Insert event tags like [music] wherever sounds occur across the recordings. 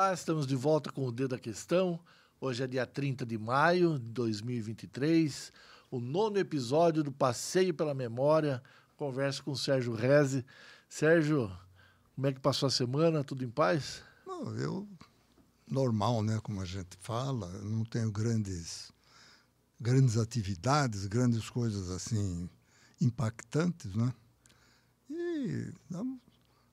Olá, estamos de volta com o Dedo da Questão. Hoje é dia 30 de maio de 2023, o nono episódio do Passeio pela Memória. Converso com o Sérgio Reze. Sérgio, como é que passou a semana? Tudo em paz? Não, eu normal, né, como a gente fala, não tenho grandes grandes atividades, grandes coisas assim impactantes, né? E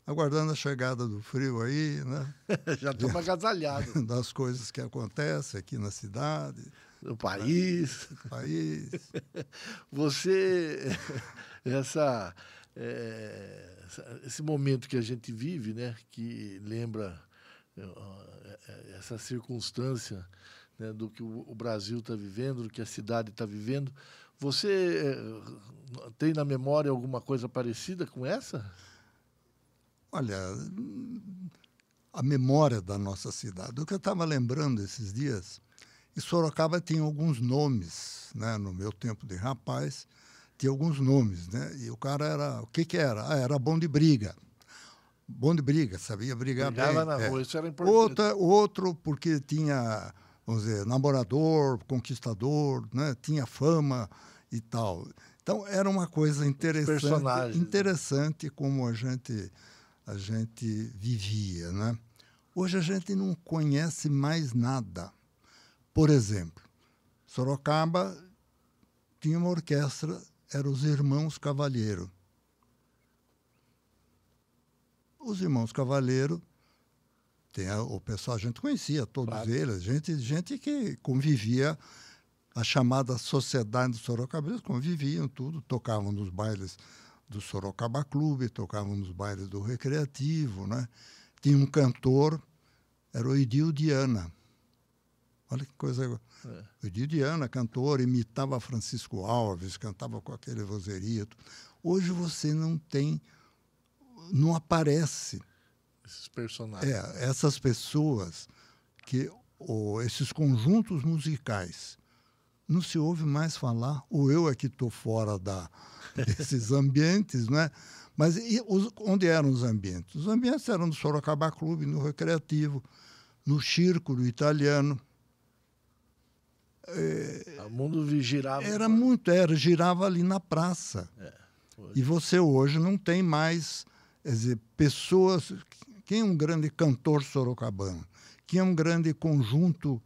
aguardando a chegada do frio aí, né? [laughs] Já estamos agasalhados. [laughs] Das coisas que acontecem aqui na cidade. No país. No país. [laughs] Você, essa, é, esse momento que a gente vive, né? Que lembra é, essa circunstância né, do que o Brasil está vivendo, do que a cidade está vivendo. Você tem na memória alguma coisa parecida com essa? Olha, a memória da nossa cidade. O que eu estava lembrando esses dias, e Sorocaba tinha alguns nomes, né? No meu tempo de rapaz, tinha alguns nomes, né? E o cara era, o que que era? Ah, era bom de briga. Bom de briga, sabia brigar Brigava bem. na é. rua, isso era importante. Outra, outro porque tinha, vamos dizer, namorador, conquistador, né? Tinha fama e tal. Então era uma coisa interessante, Personagens. interessante como a gente a gente vivia, né? Hoje a gente não conhece mais nada. Por exemplo, Sorocaba tinha uma orquestra, eram os Irmãos Cavalheiro. Os Irmãos Cavalheiro, tem a, o pessoal, a gente conhecia todos Claro. eles, gente, gente que convivia, a chamada Sociedade de Sorocaba, eles conviviam tudo, tocavam nos bailes do Sorocaba Clube, tocavam nos bailes do Recreativo, né? Tinha um cantor, era o Edil Diana. Olha que coisa. É. O Edil Diana, cantor, imitava Francisco Alves, cantava com aquele vozerio. Hoje você não tem, não aparece Esses personagens. é, essas pessoas que ou esses conjuntos musicais não se ouve mais falar, ou eu é que estou fora da, [laughs] desses ambientes, né? Mas e os- onde eram os ambientes? Os ambientes eram no Sorocaba Clube, no Recreativo, no Círculo Italiano. O mundo girava. Era muito, era, girava ali na praça. hoje. E você hoje não tem mais dizer, pessoas. Quem é um grande cantor sorocabano? Quem é um grande conjunto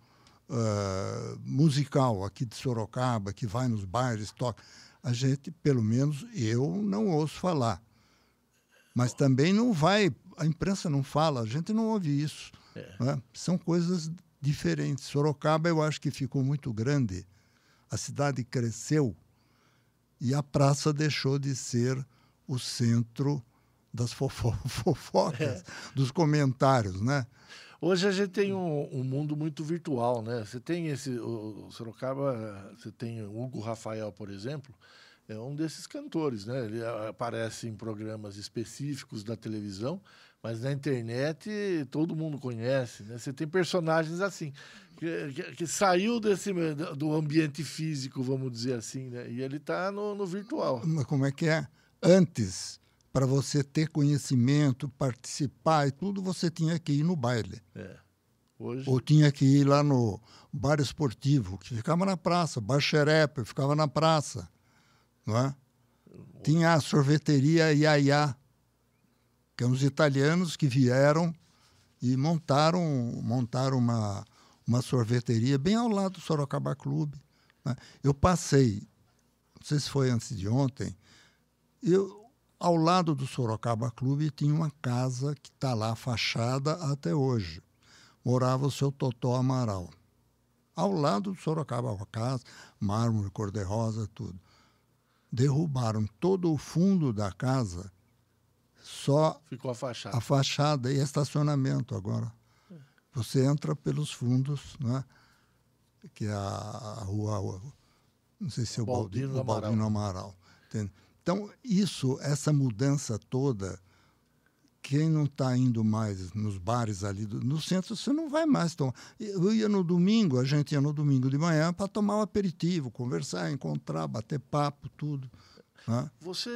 ah, musical aqui de Sorocaba, que vai nos bailes, toca? A gente, pelo menos eu, não ouço falar. Mas também não vai, a imprensa não fala, a gente não ouve isso. né? São coisas diferentes. Sorocaba, eu acho que ficou muito grande, a cidade cresceu e a praça deixou de ser o centro das fofo [laughs] fofocas, dos comentários, né? Hoje a gente tem um, um mundo muito virtual, né? Você tem esse, o, o Sorocaba, você tem o Hugo Rafael, por exemplo, é um desses cantores, né? Ele aparece em programas específicos da televisão, mas na internet todo mundo conhece, né? Você tem personagens assim, que, que, que saiu desse, do ambiente físico, vamos dizer assim, né? E ele está no, no virtual. Mas como é que é? Antes, para você ter conhecimento, participar e tudo, você tinha que ir no baile. É. Hoje, Ou tinha que ir lá no bar esportivo, que ficava na praça, bar xerepe, ficava na praça. Não é? Tinha a sorveteria Iaiá, que são os italianos que vieram e montaram, montaram uma, uma sorveteria bem ao lado do Sorocaba Clube. né? Eu passei, não sei se foi antes de ontem, eu, ao lado do Sorocaba Clube tinha uma casa que está lá fachada até hoje. Morava o seu Totó Amaral. Ao lado do Sorocaba, a casa, mármore, cor-de-rosa, tudo. Derrubaram todo o fundo da casa, só ficou a fachada. a fachada e estacionamento agora. Você entra pelos fundos, né? que é a, a rua, não sei se é o Baldino Baldino, Amaral. Baldino Amaral. entende? Então, isso, essa mudança toda, quem não está indo mais nos bares ali, do- no centro, você não vai mais tomar. Eu ia no domingo, a gente ia no domingo de manhã para tomar um aperitivo, conversar, encontrar, bater papo, tudo. né? Você,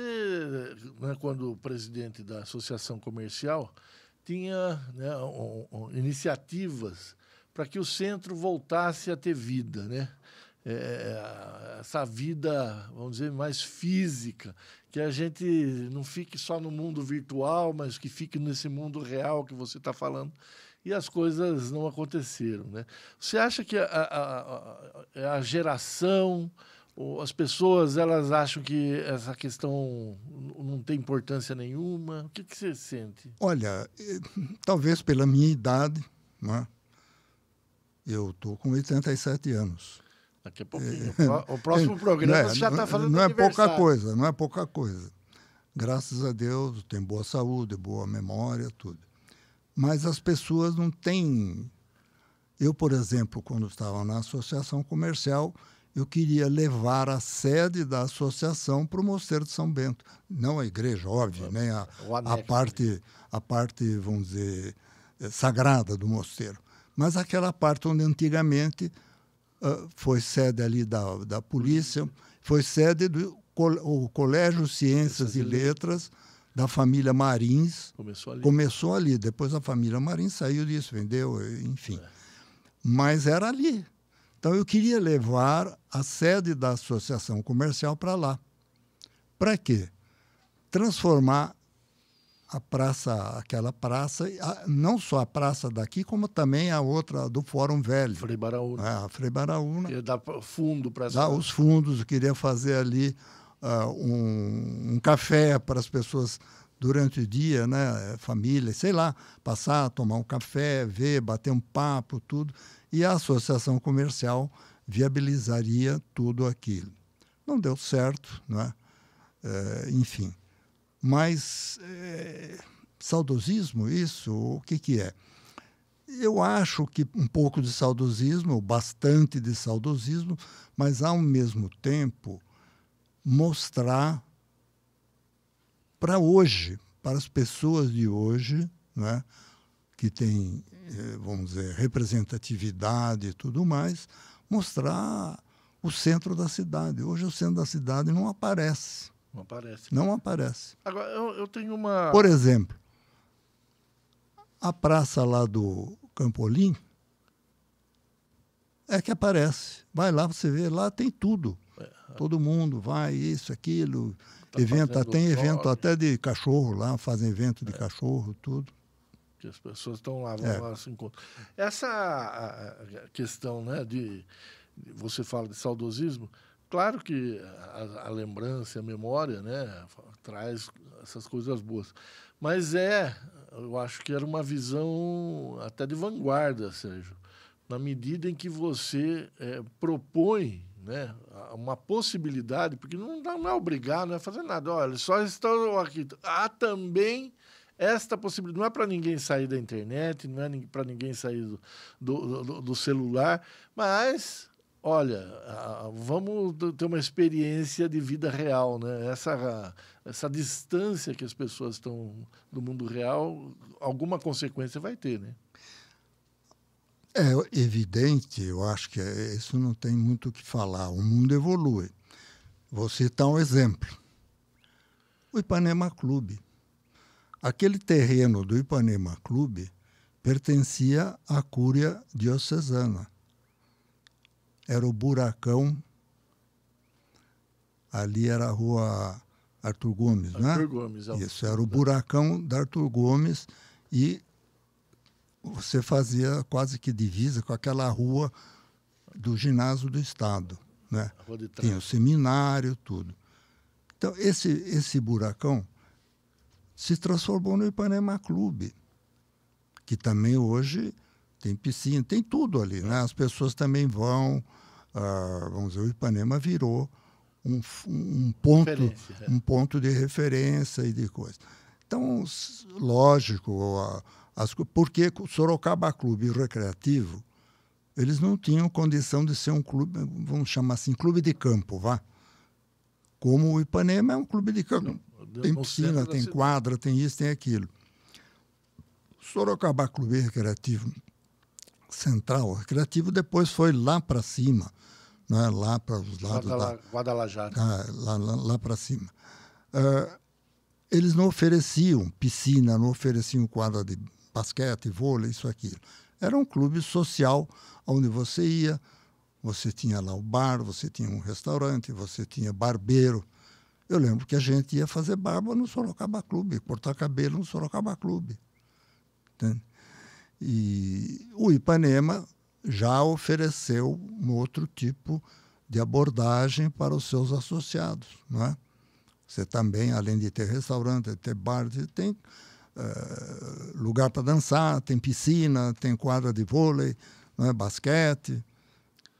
né, quando presidente da associação comercial, tinha né, um, um, iniciativas para que o centro voltasse a ter vida, né? É, essa vida, vamos dizer, mais física, que a gente não fique só no mundo virtual, mas que fique nesse mundo real que você está falando. E as coisas não aconteceram, né? Você acha que a, a, a, a geração, as pessoas elas acham que essa questão não tem importância nenhuma. O que, que você sente? Olha, eh, talvez pela minha idade, né? eu estou com 87 anos. Daqui a pouquinho. É, o próximo [laughs] programa é, você já está falando Não é pouca coisa, não é pouca coisa. Graças a Deus, tem boa saúde, boa memória, tudo. Mas as pessoas não têm. Eu, por exemplo, quando estava na associação comercial, eu queria levar a sede da associação para o Mosteiro de São Bento. Não a igreja, óbvio, nem a, a, parte, a parte, vamos dizer, sagrada do mosteiro. Mas aquela parte onde antigamente uh, foi sede ali da, da polícia, foi sede do o Colégio Ciências e Letras da família Marins. Começou ali. Começou ali. Depois a família Marins saiu disso, vendeu, enfim. É. Mas era ali. Então eu queria levar a sede da associação comercial para lá. Para quê? Transformar a praça, aquela praça, não só a praça daqui, como também a outra do Fórum Velho. Frei Baraúna. É, a Frei Baraúna. Queria dar fundo para essa... Dar os fundos, queria fazer ali uh, um, um, café para as pessoas durante o dia, né, família, sei lá, passar, tomar um café, ver, bater um papo, tudo e a associação comercial viabilizaria tudo aquilo. Não deu certo, não é? é enfim. Mas é, saudosismo, isso, o que, que é? Eu acho que um pouco de saudosismo, bastante de saudosismo, mas ao mesmo tempo mostrar para hoje, para as pessoas de hoje, é, que têm eh, vamos dizer, representatividade e tudo mais, mostrar o centro da cidade. Hoje o centro da cidade não aparece. Não aparece. Não aparece. Agora, eu, eu tenho uma. Por exemplo, a praça lá do Campolim é que aparece. Vai lá, você vê, lá tem tudo. É. Todo mundo vai, isso, aquilo. Tá evento, tem evento até de cachorro lá, fazem evento de é. cachorro, tudo que as pessoas estão lá, vão é. lá se encontram. Essa a, a questão né, de, Você fala de saudosismo, claro que a, a, lembrança, a memória, né, traz essas coisas boas. Mas é, eu acho que era uma visão até de vanguarda, Sérgio, na medida em que você é, propõe né, uma possibilidade, porque não, não é obrigado, não é fazer nada. Olha, só estão aqui. Há também esta possibilidade não é para ninguém sair da internet, não é para ninguém sair do, do, do, do, celular, mas olha, vamos ter uma experiência de vida real, né? Essa essa distância que as pessoas estão do mundo real, alguma consequência vai ter, né? É evidente, eu acho que isso não tem muito o que falar. O mundo evolui. Vou citar um exemplo. O Ipanema Clube. Aquele terreno do Ipanema Clube pertencia à Cúria Diocesana. Era o buracão. Ali era a rua Arthur Gomes, Arthur né? Arthur Gomes, é Isso, era o buracão da Arthur Gomes e você fazia quase que divisa com aquela rua do ginásio do Estado. Né? Tinha o seminário, tudo. Então, esse, esse buracão se transformou no Ipanema Clube, que também hoje tem piscina, tem tudo ali, né? As pessoas também vão, uh, vamos dizer, o Ipanema virou um, um ponto, é. um ponto de referência e de coisa. Então, lógico, as, porque Sorocaba Clube Recreativo, eles não tinham condição de ser um clube, vamos chamar assim, clube de campo, vá. Como o Ipanema é um clube de campo. Tem piscina, tem quadra, tem isso, tem aquilo. Sorocaba Clube Recreativo Central, recreativo depois foi lá para cima, né? lá para os lados Guadala, da Guadalajara. Ah, lá, lá, lá para cima. Uh, eles não ofereciam piscina, não ofereciam quadra de basquete, vôlei, isso, aquilo. Era um clube social onde você ia, você tinha lá o bar, você tinha um restaurante, você tinha barbeiro. Eu lembro que a gente ia fazer barba no Sorocaba Clube, cortar cabelo no Sorocaba Clube. Entende? E o Ipanema já ofereceu um outro tipo de abordagem para os seus associados. Não é? Você também, além de ter restaurante, ter bar, tem uh, lugar para dançar, tem piscina, tem quadra de vôlei, não é? basquete.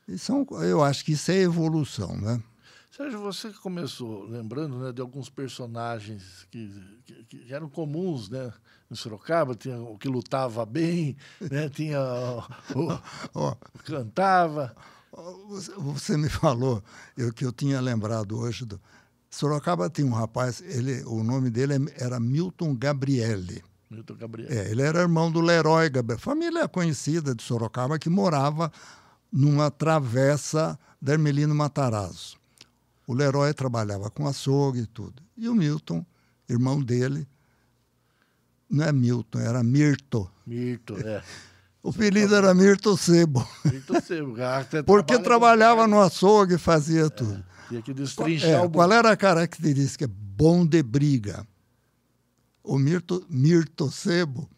E são, eu acho que isso é evolução. Né? Sérgio, você começou lembrando né, de alguns personagens que, que, que, eram comuns né, no Sorocaba, tinha o que lutava bem, né, [laughs] tinha o, o, o cantava. Você me falou eu, que eu tinha lembrado hoje do Sorocaba tinha um rapaz, ele, o nome dele era Milton Gabriele. Milton Gabriele. É, ele era irmão do Leroy Gabriel, família conhecida de Sorocaba que morava numa travessa da Hermelino Matarazzo. O Leroy trabalhava com açougue e tudo. E o Milton, irmão dele, não é Milton, era Mirto. Mirto, é. O apelido era Mirto Sebo. Mirto Sebo. Porque trabalhava no açougue e fazia tudo. É, tinha que destrinchar é, o Qual era a característica? Bom de briga. O Mirto, Mirto Sebo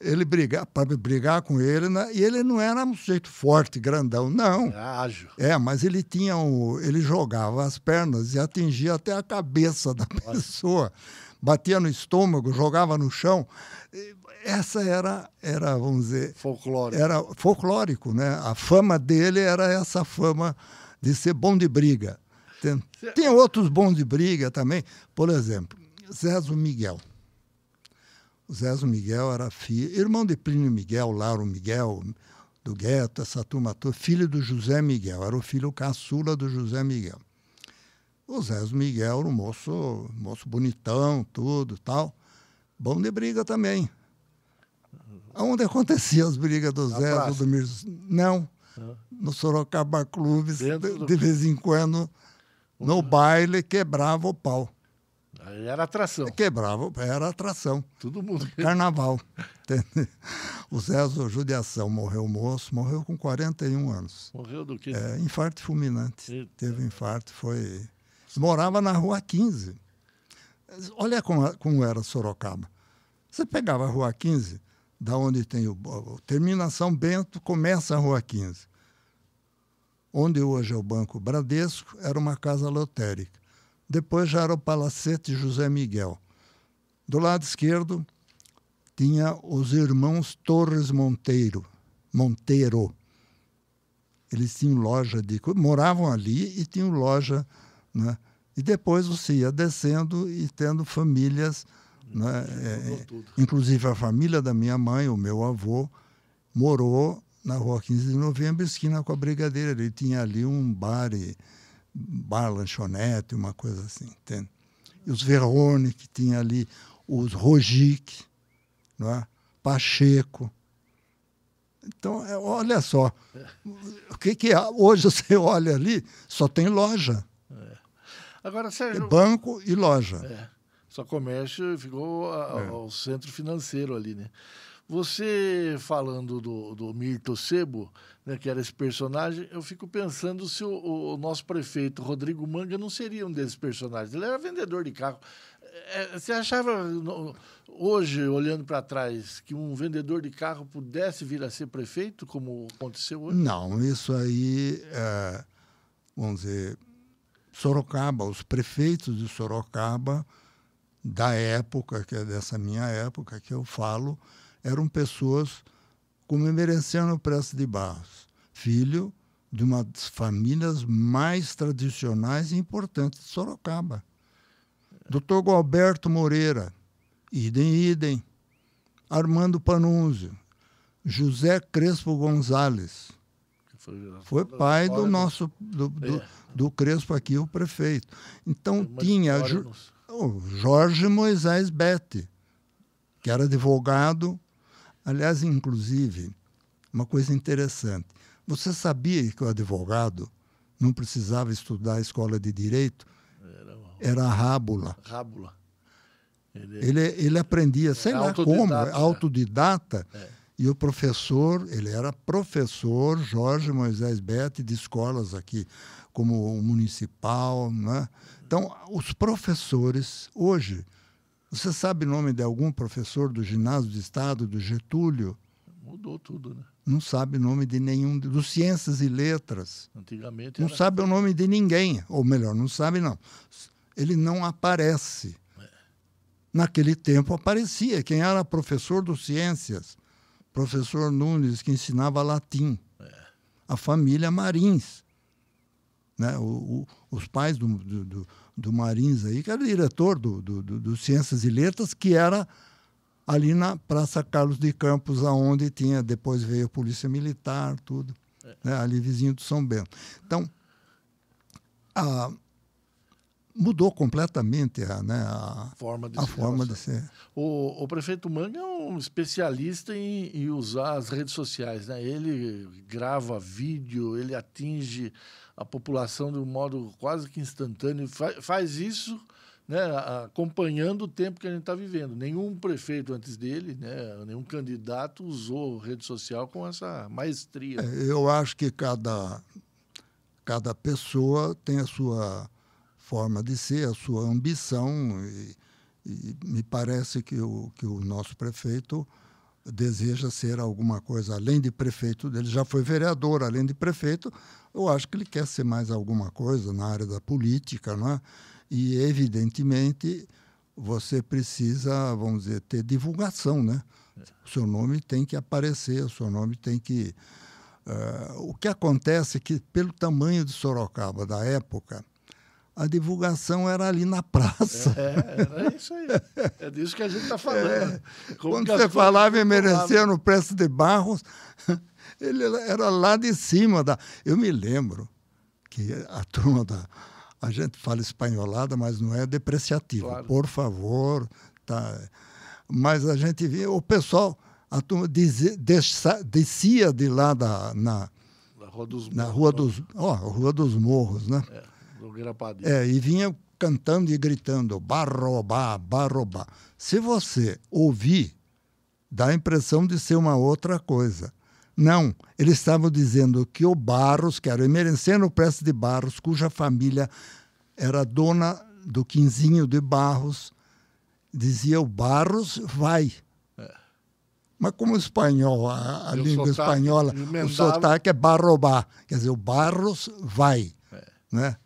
ele brigar para brigar com ele né? e ele não era um jeito forte grandão não. É ágil. É mas ele tinha um, ele jogava as pernas e atingia até a cabeça da pessoa. Batia no estômago jogava no chão. Essa era era vamos dizer folclórico. era folclórico né? A fama dele era essa fama de ser bom de briga. Tem, tem outros bons de briga também. Por exemplo Zezo Miguel Zezo Miguel era filho, irmão de Plínio Miguel, Lauro Miguel, do Gueto, essa turma toda, filho do José Miguel, era o filho caçula do José Miguel. O Zezo Miguel era um moço, moço bonitão, tudo tal. Bom de briga também. Onde aconteciam as brigas do Zezo, do Mir... Não, no Sorocaba Clubes, de, de vez em quando, no baile, quebrava o pau. Era atração. Quebrava, era atração. Todo mundo. [laughs] Carnaval. [laughs] o César Judiação morreu moço, morreu com 41 anos. Morreu do quê? É, infarto fulminante. Eita. Teve infarto, foi. Morava na rua 15. Olha como, como era Sorocaba. Você pegava a rua 15, da onde tem o. Terminação Bento, começa a rua 15. Onde hoje é o Banco Bradesco, era uma casa lotérica. Depois já era o Palacete José Miguel. Do lado esquerdo tinha os irmãos Torres Monteiro, Monteiro. Eles tinham loja de moravam ali e tinham loja, né? E depois você ia descendo e tendo famílias, né? É, inclusive a família da minha mãe, o meu avô, morou na rua 15 de novembro, esquina com a Brigadeira. Ele tinha ali um bar e, bar lanchonete, uma coisa assim, entende? E os Verone, que tinha ali, os Rogic, não é? Pacheco. Então, é, olha só, o que, que é? hoje você olha ali, só tem loja. É. Agora, Sérgio... Banco e loja. É. Só comércio ficou a, é. ao centro financeiro ali, né? Você falando do, do Mirto Sebo, né, que era esse personagem, eu fico pensando se o, o, nosso prefeito Rodrigo Manga não seria um desses personagens. Ele era vendedor de carro. É, você achava, hoje, olhando para trás, que um vendedor de carro pudesse vir a ser prefeito, como aconteceu hoje? Não, isso aí, é, vamos dizer, Sorocaba, os prefeitos de Sorocaba, da época, que é dessa minha época que eu falo, eram pessoas como Emerenciano Prestes de Barros, filho de uma das famílias mais tradicionais e importantes de Sorocaba. Dr. Gualberto Moreira, idem, idem. Armando Panunzio, José Crespo Gonzalez, foi pai do nosso do, do, é. do, Crespo aqui, o prefeito. Então tinha o Jorge Moisés Bete, que era advogado Aliás, inclusive, uma coisa interessante. Você sabia que o advogado não precisava estudar a escola de direito? Era, a rábula. Rábula. Ele, ele, ele aprendia, sei lá como, autodidata. É. E o professor, ele era professor Jorge Moisés Bete de escolas aqui, como o municipal. Né? Então, os professores, hoje, você sabe o nome de algum professor do ginásio de Estado, do Getúlio? Mudou tudo, né? Não sabe o nome de nenhum, dos Ciências e Letras. Antigamente. Não sabe o nome de ninguém, ou melhor, não sabe não. Ele não aparece. É. Naquele tempo aparecia. Quem era professor dos Ciências? Professor Nunes, que ensinava latim. É. A família Marins. Né? O, o, os pais do, do, do, Marins aí, que era diretor do, do, do Ciências e Letras, que era ali na Praça Carlos de Campos, aonde tinha, depois veio a Polícia Militar, tudo, é. né? ali vizinho do São Bento. Então, a, mudou completamente a, né, a forma de, a forma de ser. O, o, prefeito Manga é um especialista em, em, usar as redes sociais. Né? Ele grava vídeo, ele atinge a população de um modo quase que instantâneo. Fa, faz isso né, acompanhando o tempo que a gente está vivendo. Nenhum prefeito antes dele, né, nenhum candidato usou rede social com essa maestria. É, eu acho que cada, cada pessoa tem a sua forma de ser, a sua ambição, e, e me parece que o, que o nosso prefeito deseja ser alguma coisa além de prefeito, ele já foi vereador, além de prefeito, eu acho que ele quer ser mais alguma coisa na área da política, não é? E evidentemente você precisa, vamos dizer, ter divulgação, né? O seu nome tem que aparecer, o seu nome tem que uh, o que acontece é que pelo tamanho de Sorocaba da época, a divulgação era ali na praça. É, era isso aí. É disso que a gente está falando. É. Quando você falava em merecer no Preço de Barros, [laughs] ele era lá de cima. Da... Eu me lembro que a turma da. A gente fala espanholada, mas não é depreciativo. Claro. Por favor. Tá. Mas a gente via, o pessoal, a turma dizia, descia de lá da, na, na Rua dos Morros. Na Rua dos, Rua dos Morros, né? É do É, e vinha cantando e gritando, barrobá, barrobá. Se você ouvir, dá a impressão de ser uma outra coisa. Não, eles estavam dizendo que o Barros, que era o Emerenciano Prestes de Barros, cuja família era dona do Quinzinho de Barros, dizia o Barros vai. É. Mas como o espanhol, a, a língua espanhola, emendava. o sotaque é barrobá, quer dizer, o Barros vai. É. Né?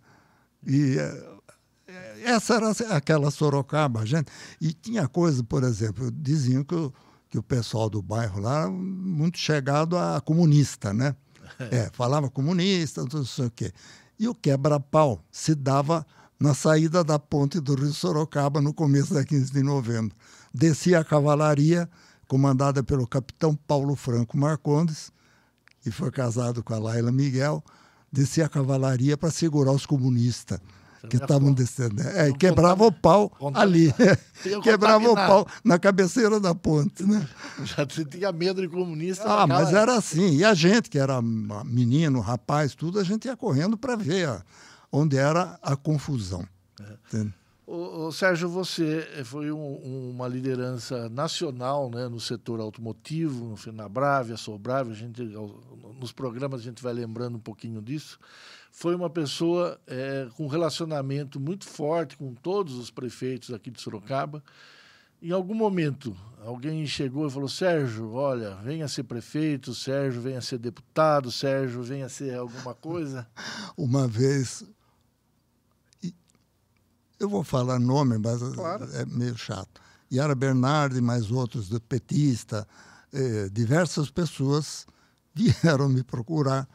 E eh, essa era aquela Sorocaba, gente. E tinha coisa, por exemplo, diziam que o, que o pessoal do bairro lá era muito chegado a comunista, né? [laughs] É, falava comunista, não sei o quê. E o quebra-pau se dava na saída da ponte do Rio Sorocaba, no começo da 15 de novembro. Descia a cavalaria, comandada pelo capitão Paulo Franco Marcondes, que foi casado com a Laila Miguel, descia a cavalaria para segurar os comunistas que estavam descendo. É, e quebrava o pau ali. [laughs] quebrava o pau na cabeceira da ponte. Né? [laughs] Já tinha medo de comunista. Ah, mas era assim. E a gente, que era menino, rapaz, tudo, a gente ia correndo para ver onde era a confusão. É. O, o, Sérgio, você foi um, uma liderança nacional né, no setor automotivo, na Brave, Sobrave, a gente, nos programas a gente vai lembrando um pouquinho disso. Foi uma pessoa é, com um relacionamento muito forte com todos os prefeitos aqui de Sorocaba. Em algum momento, alguém chegou e falou: Sérgio, olha, venha ser prefeito, Sérgio, venha ser deputado, Sérgio, venha ser alguma coisa? [laughs] Uma vez eu vou falar nome, mas claro. é meio chato. Yara Bernardi, mais outros do petista, eh, diversas pessoas [laughs] vieram me procurar,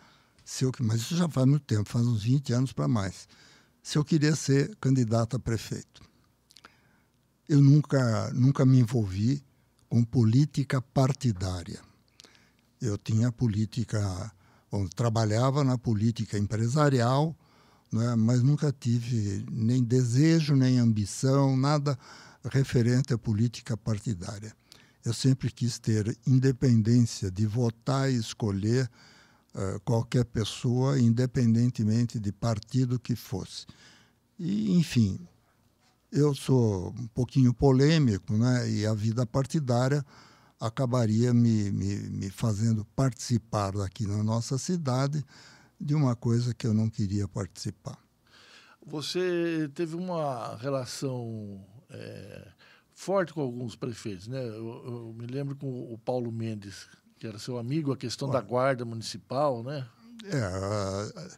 se eu, mas isso já faz muito tempo, faz uns 20 anos para mais, se eu queria ser candidato a prefeito. Eu nunca, nunca me envolvi com política partidária. Eu tinha política, bom, trabalhava na política empresarial, né? mas nunca tive nem desejo, nem ambição, nada referente à política partidária. Eu sempre quis ter independência de votar e escolher uh, qualquer pessoa, independentemente de partido que fosse. E, enfim, eu sou um pouquinho polêmico, né? E a vida partidária acabaria me, me, me fazendo participar aqui na nossa cidade de uma coisa que eu não queria participar. Você teve uma relação é, forte com alguns prefeitos, né? Eu, eu, me lembro com o Paulo Mendes, que era seu amigo, a questão Olha, da guarda municipal, né? É,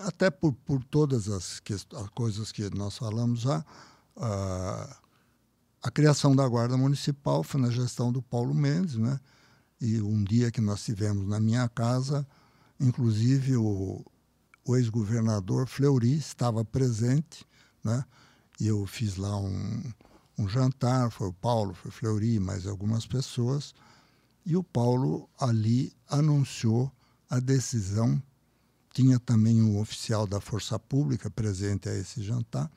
até por, por todas as, que, as coisas que nós falamos já, a, a criação da guarda municipal foi na gestão do Paulo Mendes, né? E um dia que nós tivemos na minha casa, inclusive o, o ex-governador Fleury estava presente, né? E eu fiz lá um, um jantar, foi o Paulo, foi o Fleury, mais algumas pessoas, e o Paulo ali anunciou a decisão. Tinha também um oficial da Força Pública presente a esse jantar.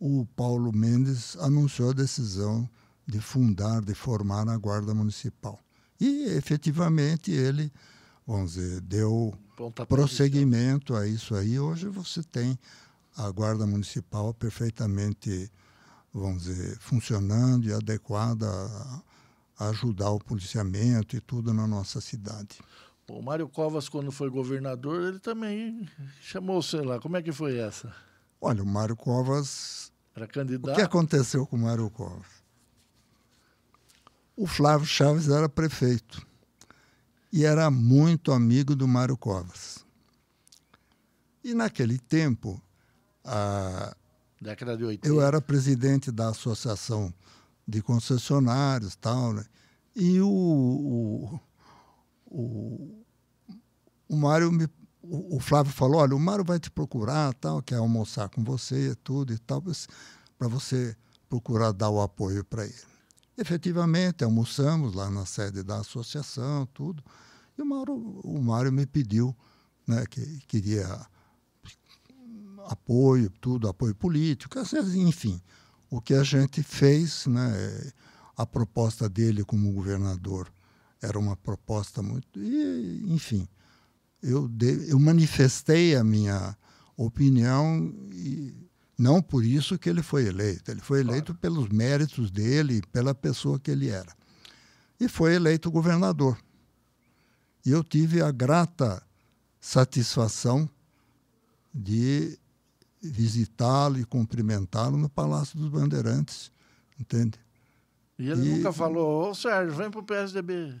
O Paulo Mendes anunciou a decisão de fundar, de formar a Guarda Municipal. E, efetivamente, ele, vamos dizer, deu prosseguimento a isso aí. Hoje você tem a Guarda Municipal perfeitamente, vamos dizer, funcionando e adequada a ajudar o policiamento e tudo na nossa cidade. O Mário Covas, quando foi governador, ele também chamou, sei lá, como é que foi essa? Olha, o Mário Covas. Era candidato. O que aconteceu com o Mário Covas? O Flávio Chaves era prefeito e era muito amigo do Mário Covas. E naquele tempo, a... década de 80. eu era presidente da associação de concessionários tal, né? e o, o, o, o Mário me o, Flávio falou, olha, o Mário vai te procurar, tal, quer almoçar com você, tudo e tal, para você procurar dar o apoio para ele. Efetivamente, almoçamos lá na sede da associação, tudo. E o Mário, o Mário me pediu né, que queria apoio, tudo, apoio político, enfim. O que a gente fez, né, a proposta dele como governador era uma proposta muito. E, enfim, eu, de, eu manifestei a minha opinião e não por isso que ele foi eleito. Ele foi eleito claro. pelos méritos dele, pela pessoa que ele era. E foi eleito governador. E eu tive a grata satisfação de visitá-lo e cumprimentá-lo no Palácio dos Bandeirantes, entende? E ele e, nunca falou, ô Sérgio, vem para o PSDB.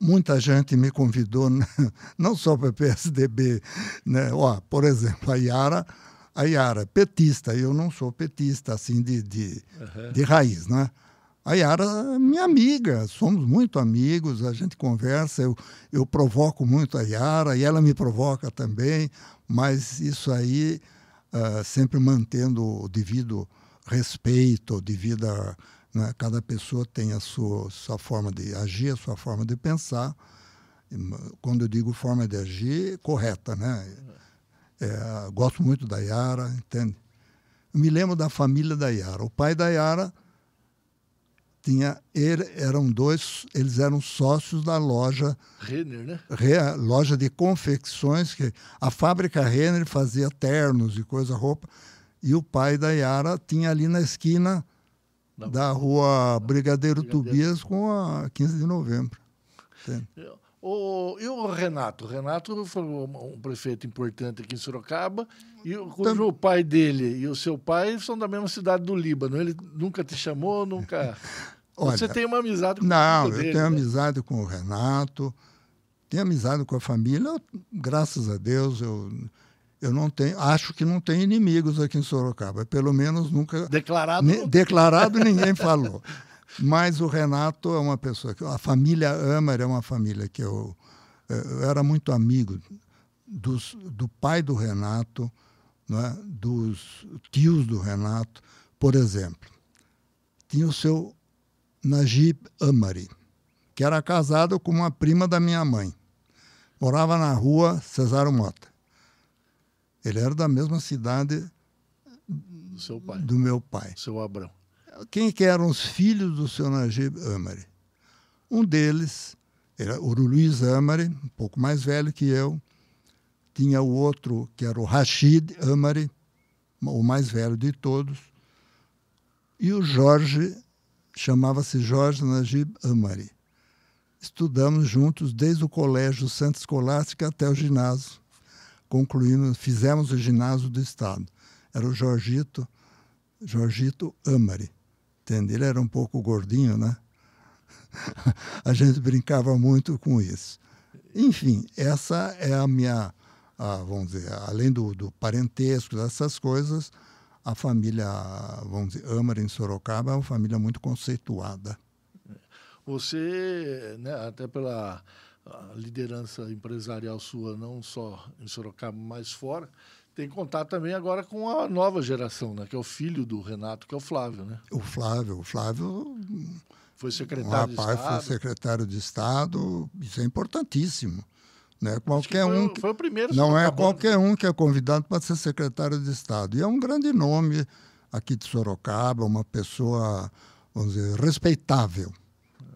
Muita gente me convidou, [laughs] não só para o PSDB, né? Ó, por exemplo, a Yara, a Yara petista, eu não sou petista, assim, de, de, uhum. de raiz, né? A Yara é minha amiga, somos muito amigos, a gente conversa, eu, eu provoco muito a Yara e ela me provoca também, mas isso aí uh, sempre mantendo o devido respeito, devido a, né, cada pessoa tem a sua, sua forma de agir, a sua forma de pensar. Quando eu digo forma de agir, correta, né? É, gosto muito da Yara, entende? Eu me lembro da família da Yara. O pai da Yara tinha ele, eram dois, eles eram sócios da loja Renner, né? Re, loja de confecções que a fábrica Renner fazia ternos e coisa roupa e o pai da Yara tinha ali na esquina da, rua Brigadeiro, Brigadeiro Tobias com a 15 de novembro. O, e o Renato? O Renato foi um prefeito importante aqui em Sorocaba, e cujo o pai dele e o seu pai são da mesma cidade do Líbano. Ele nunca te chamou, nunca. [laughs] Olha, Você tem uma amizade com não, eu tenho né? amizade com o Renato, tenho amizade com a família, graças a Deus, eu, eu não tenho, acho que não tem inimigos aqui em Sorocaba, pelo menos nunca. Declarado? Ne, declarado ninguém falou. [laughs] Mas o Renato é uma pessoa que a família Amer é uma família que eu, eu era muito amigo dos, do pai do Renato, é? dos tios do Renato. Por exemplo, tinha o seu Najib Amari, que era casado com uma prima da minha mãe. Morava na rua Cesário Mota. Ele era da mesma cidade do, pai. do meu pai. Seu Abrão quem que eram os filhos do seu Najib Amari. Um deles era o Luiz Amari, um pouco mais velho que eu. Tinha o outro, que era o Rashid Amari, o mais velho de todos. E o Jorge chamava-se Jorge Najib Amari. Estudamos juntos desde o colégio Santa Escolástica até o ginásio. Concluímos, fizemos o ginásio do Estado. Era o Jorgito, Jorgito Amari. Entende? Ele era um pouco gordinho, né? [laughs] a gente brincava muito com isso. Enfim, essa é a minha, a, vamos dizer, além do, do parentesco, dessas coisas, a família, vamos dizer, Amar em Sorocaba é uma família muito conceituada. Você, né, até pela liderança empresarial sua, não só em Sorocaba, mas fora, tem contato também agora com a nova geração, né, que é o filho do Renato, que é o Flávio, né? O Flávio, o Flávio foi secretário o rapaz de Estado. foi secretário de Estado, isso é importantíssimo. Não é qualquer foi, um. Que, foi o primeiro. Não é qualquer um que é convidado para ser secretário de Estado. E é um grande nome aqui de Sorocaba, uma pessoa, vamos dizer, respeitável.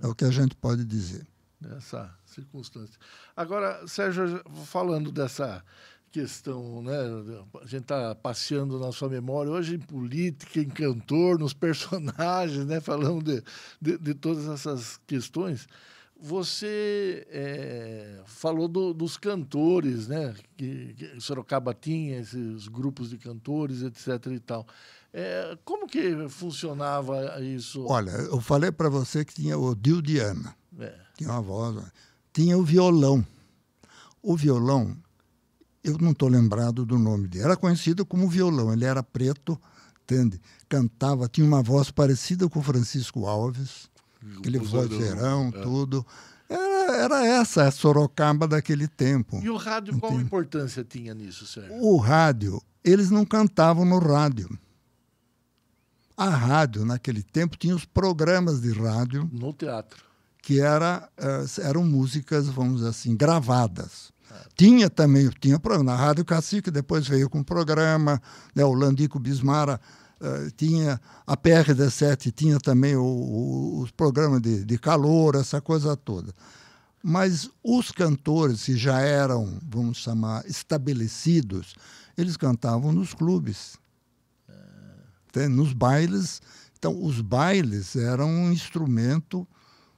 É o que a gente pode dizer. Nessa circunstância. Agora, Sérgio, falando dessa questão, né? A gente está passeando na sua memória hoje em política, em cantor, nos [laughs] personagens, né? Falando de, de, de todas essas questões. Você é, falou do, dos cantores, né? Que, que Sorocaba tinha esses grupos de cantores, etc. e tal. É, como que funcionava isso? Olha, eu falei para você que tinha o Dio Diana, é. tinha uma voz, tinha o violão. O violão eu não estou lembrado do nome dele. Era conhecido como violão, ele era preto, entende? Cantava, tinha uma voz parecida com o Francisco Alves, aquele vozeirão, é. tudo. Era, era essa a Sorocaba daquele tempo. E o rádio, entende? qual importância tinha nisso, Sérgio? O rádio, eles não cantavam no rádio. A rádio, naquele tempo, tinha os programas de rádio. No teatro. Que era, eh, eram músicas, vamos dizer assim, gravadas. Tinha também, tinha programa na Rádio Cacique, depois veio com programa, né, o Landico Bismara uh, tinha, a PR17 tinha também o, o, os programas de, de calor, essa coisa toda. Mas os cantores que já eram, vamos chamar, estabelecidos, eles cantavam nos clubes, é. nos bailes. Então, os bailes eram um instrumento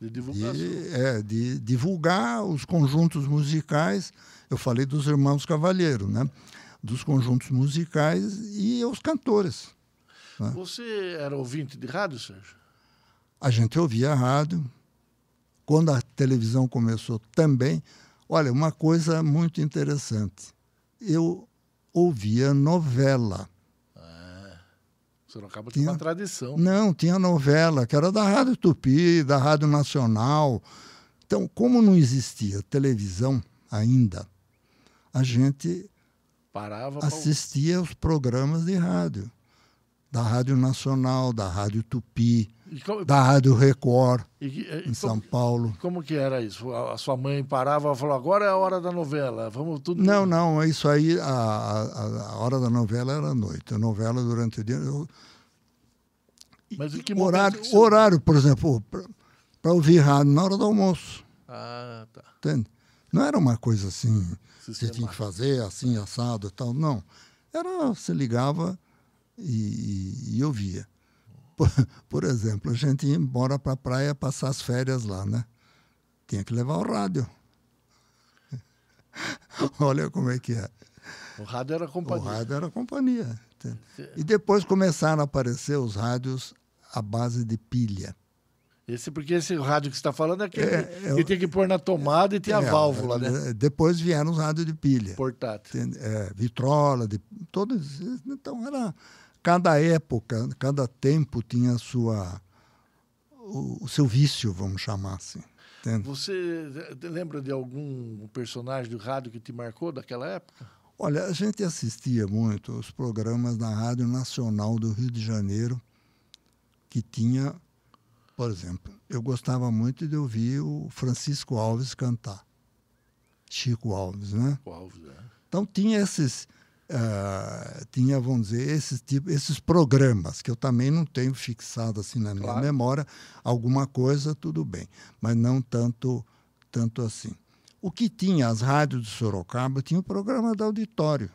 de, de, é, de divulgar os conjuntos musicais eu falei dos irmãos Cavalheiro, né? dos conjuntos musicais e os cantores. Né? Você era ouvinte de rádio, Sérgio? A gente ouvia rádio. Quando a televisão começou também, olha, uma coisa muito interessante. Eu ouvia novela. Sorocaba tinha uma tradição. Não, tinha novela, que era da Rádio Tupi, da Rádio Nacional. Então, como não existia televisão ainda, a gente Parava assistia aos programas de rádio. Da Rádio Nacional, da Rádio Tupi, como, da Rádio Record, e, e, em como, São Paulo. Como que era isso? A, a sua mãe parava e falou, agora é a hora da novela, vamos tudo... Não, não, isso aí, a, a, a hora da novela era à noite. A novela durante o dia... Eu, Mas em que horário, você... horário, por exemplo, para ouvir rádio na hora do almoço. Ah, tá. Entende? Não era uma coisa assim você tinha que fazer assim, assado e tal. Não. Era, você ligava e, e, ouvia. Por, [laughs] por, exemplo, a gente ia embora para a praia passar as férias lá, né? Tinha que levar o rádio. [laughs] Olha como é que é. O rádio era companhia. O rádio era companhia. E depois começaram a aparecer os rádios à base de pilha. Esse, porque esse rádio que você está falando é aquele é, é, que tem que pôr na tomada e tem é, a válvula, né? É, depois vieram os rádios de pilha. Portátil. É, vitrola, de, todos. Então, era. Cada época, cada tempo tinha sua, o, o seu vício, vamos chamar assim. Entende? Você lembra de algum personagem do rádio que te marcou daquela época? Olha, a gente assistia muito os programas da Rádio Nacional do Rio de Janeiro, que tinha por exemplo, eu gostava muito de ouvir o Francisco Alves cantar. Chico Alves, né? Chico Alves, é. Então tinha esses, uh, tinha, vamos dizer, esses, tipo, esses programas que eu também não tenho fixado assim na minha memória. Alguma coisa, tudo bem, mas não tanto, tanto assim. O que tinha as rádios de Sorocaba tinha o programa do auditório.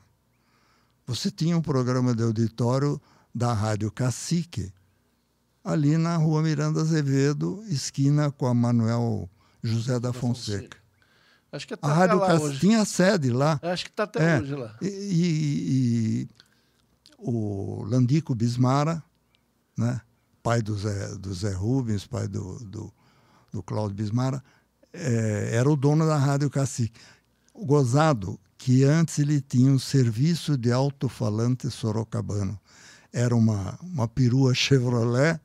você tinha um programa de auditório da Rádio Cacique, ali na rua Miranda Azevedo, esquina com a Manuel José da, Fonseca. Acho que a Rádio lá Cacique tinha sede lá. Acho que está até é, hoje lá. E, e, e, o Landico Bismara, né? pai do Zé, do Zé Rubens, pai do, do, do Cláudio Bismara, é, era o dono da Rádio Cacique. O gozado que antes ele tinha um serviço de alto-falante sorocabano. Era uma, uma perua Chevrolet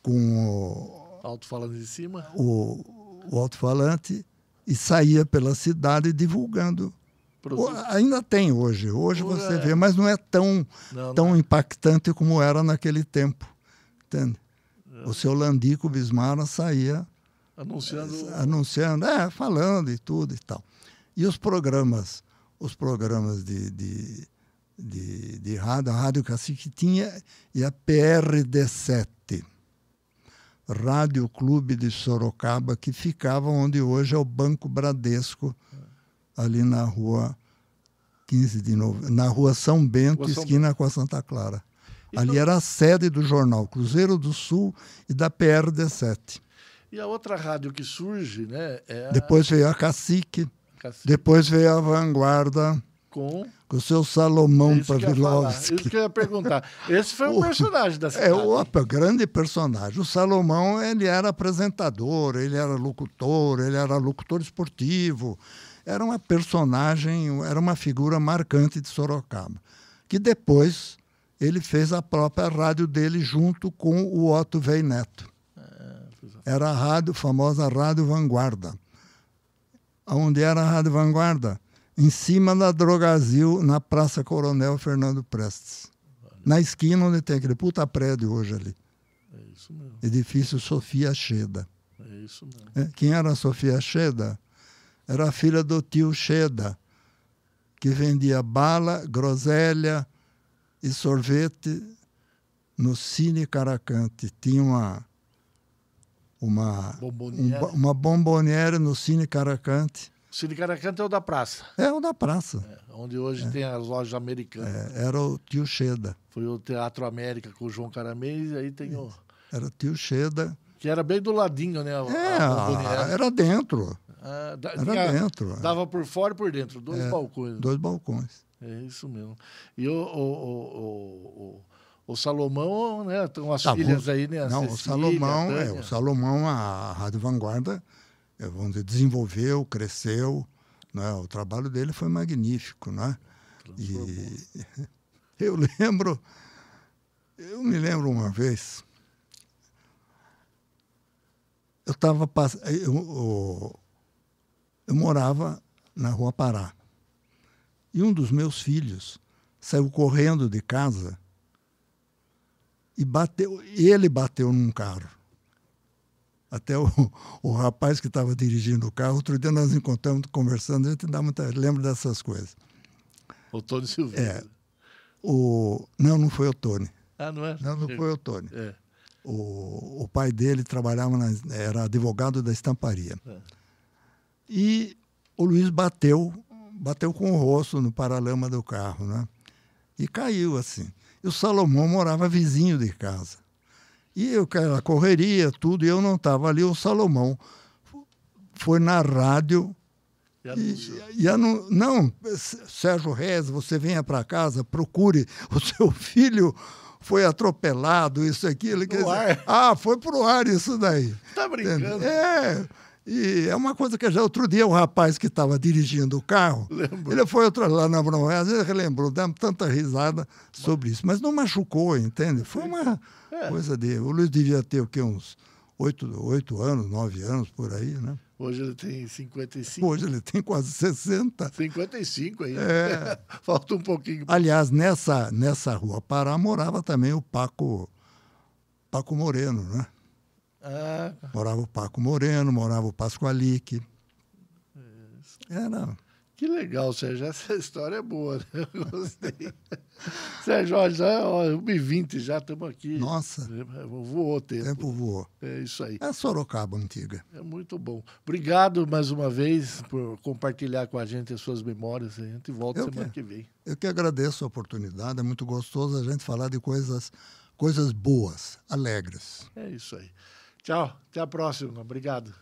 com o... Alto-falante em cima? O, o alto-falante e saía pela cidade divulgando. O, ainda tem hoje. Hoje você é. vê, mas não é tão, não, tão não. impactante como era naquele tempo. Entende? É. O seu Landico Bismarck saía anunciando, anunciando, é, falando e tudo e tal. E os programas, os programas de, de, de, de rádio, a Rádio Cacique tinha e a PRD7, Rádio Clube de Sorocaba, que ficava onde hoje é o Banco Bradesco, ali na rua 15 de novembro, na rua São Bento, São esquina Bento. com a Santa Clara. Então, ali era a sede do jornal Cruzeiro do Sul e da PRD7. E a outra rádio que surge, né? É a... Depois veio a Cacique. Depois veio a Vanguarda. Com? Com o seu Salomão Pavlovski. Isso que eu ia perguntar. Esse foi um [laughs] o, personagem da cidade. É, o grande personagem. O Salomão, ele era apresentador, ele era locutor, ele era locutor esportivo. Era uma personagem, era uma figura marcante de Sorocaba. Que depois ele fez a própria rádio dele junto com o Otto Vei Neto. É, era a rádio, famosa Rádio Vanguarda onde era a Rádio Vanguarda, em cima da Drogazil, na Praça Coronel Fernando Prestes. Na esquina onde tem aquele puta prédio hoje ali. É isso mesmo. Edifício Sofia Cheda. É isso mesmo. É, quem era a Sofia Cheda? Era a filha do tio Cheda, que vendia bala, groselha e sorvete no Cine Caracante. Tinha uma uma bomboniere. Um, uma bomboniere no Cine Caracante. O Cine Caracante é o da praça. É o da praça. É, onde hoje é. tem as lojas americanas. É, era o tio Cheda. Foi o Teatro América com o João Caramês e aí tem o... Era o tio Cheda. Que era bem do ladinho, né? É, a era dentro. Ah, da, era tinha, dentro. Dava por fora e por dentro, dois é, balcões. Dois balcões. É isso mesmo. E o, o, o o Salomão, né? Tem umas tá, filhas aí, né? Não, o Salomão, é, o Salomão, a Rádio Vanguarda, é, vamos dizer, desenvolveu, cresceu, né? O trabalho dele foi magnífico, né? E [laughs] eu lembro, eu me lembro uma vez, eu estava eu, eu, eu morava na Rua Pará e um dos meus filhos saiu correndo de casa e bateu, ele bateu num carro. Até o, o rapaz que estava dirigindo o carro, outro dia nós encontramos conversando, a gente dá muita, lembra dessas coisas. O Tony Silveira. É. O, não, não foi o Tony. Ah, não é? Não, não foi o Tony. É. O, o pai dele trabalhava, na, era advogado da estamparia. É. E o Luiz bateu, bateu com o rosto no paralama do carro, né? E caiu assim. E o Salomão morava vizinho de casa. E eu, a correria, tudo, e eu não estava ali. O Salomão foi na rádio e, e anu... não, Sérgio Reis, você venha para casa, procure [laughs] o seu filho foi atropelado, isso aqui. Ele quer dizer, ah, foi pro ar isso daí. Tá brincando? É. E é uma coisa que já outro dia o rapaz que estava dirigindo o carro, Lembro. ele foi outro, lá na Bromoés, ele relembrou, demos tanta risada sobre isso, mas não machucou, entende? Foi uma é. coisa de. O Luiz devia ter o quê? Uns oito, oito anos, nove anos por aí, né? Hoje ele tem 55. Hoje ele tem quase 60. 55 aí. É. [laughs] Falta um pouquinho. Aliás, nessa, nessa rua Pará morava também o Paco, Paco Moreno, né? Ah. Morava o Paco Moreno, morava o Pascoalique. Era. Que legal, Sérgio. Essa história é boa, né? Eu gostei. [laughs] Sérgio, olha, já, ó, 1h20 já estamos aqui. Nossa. Voou o tempo. Tempo voou. É isso aí. É Sorocaba antiga. É muito bom. Obrigado mais uma vez por compartilhar com a gente as suas memórias. A gente volta Eu semana que, que vem. Eu que agradeço a oportunidade. É muito gostoso a gente falar de coisas, coisas boas, alegres. É isso aí. Tchau. Até a próxima. Obrigado.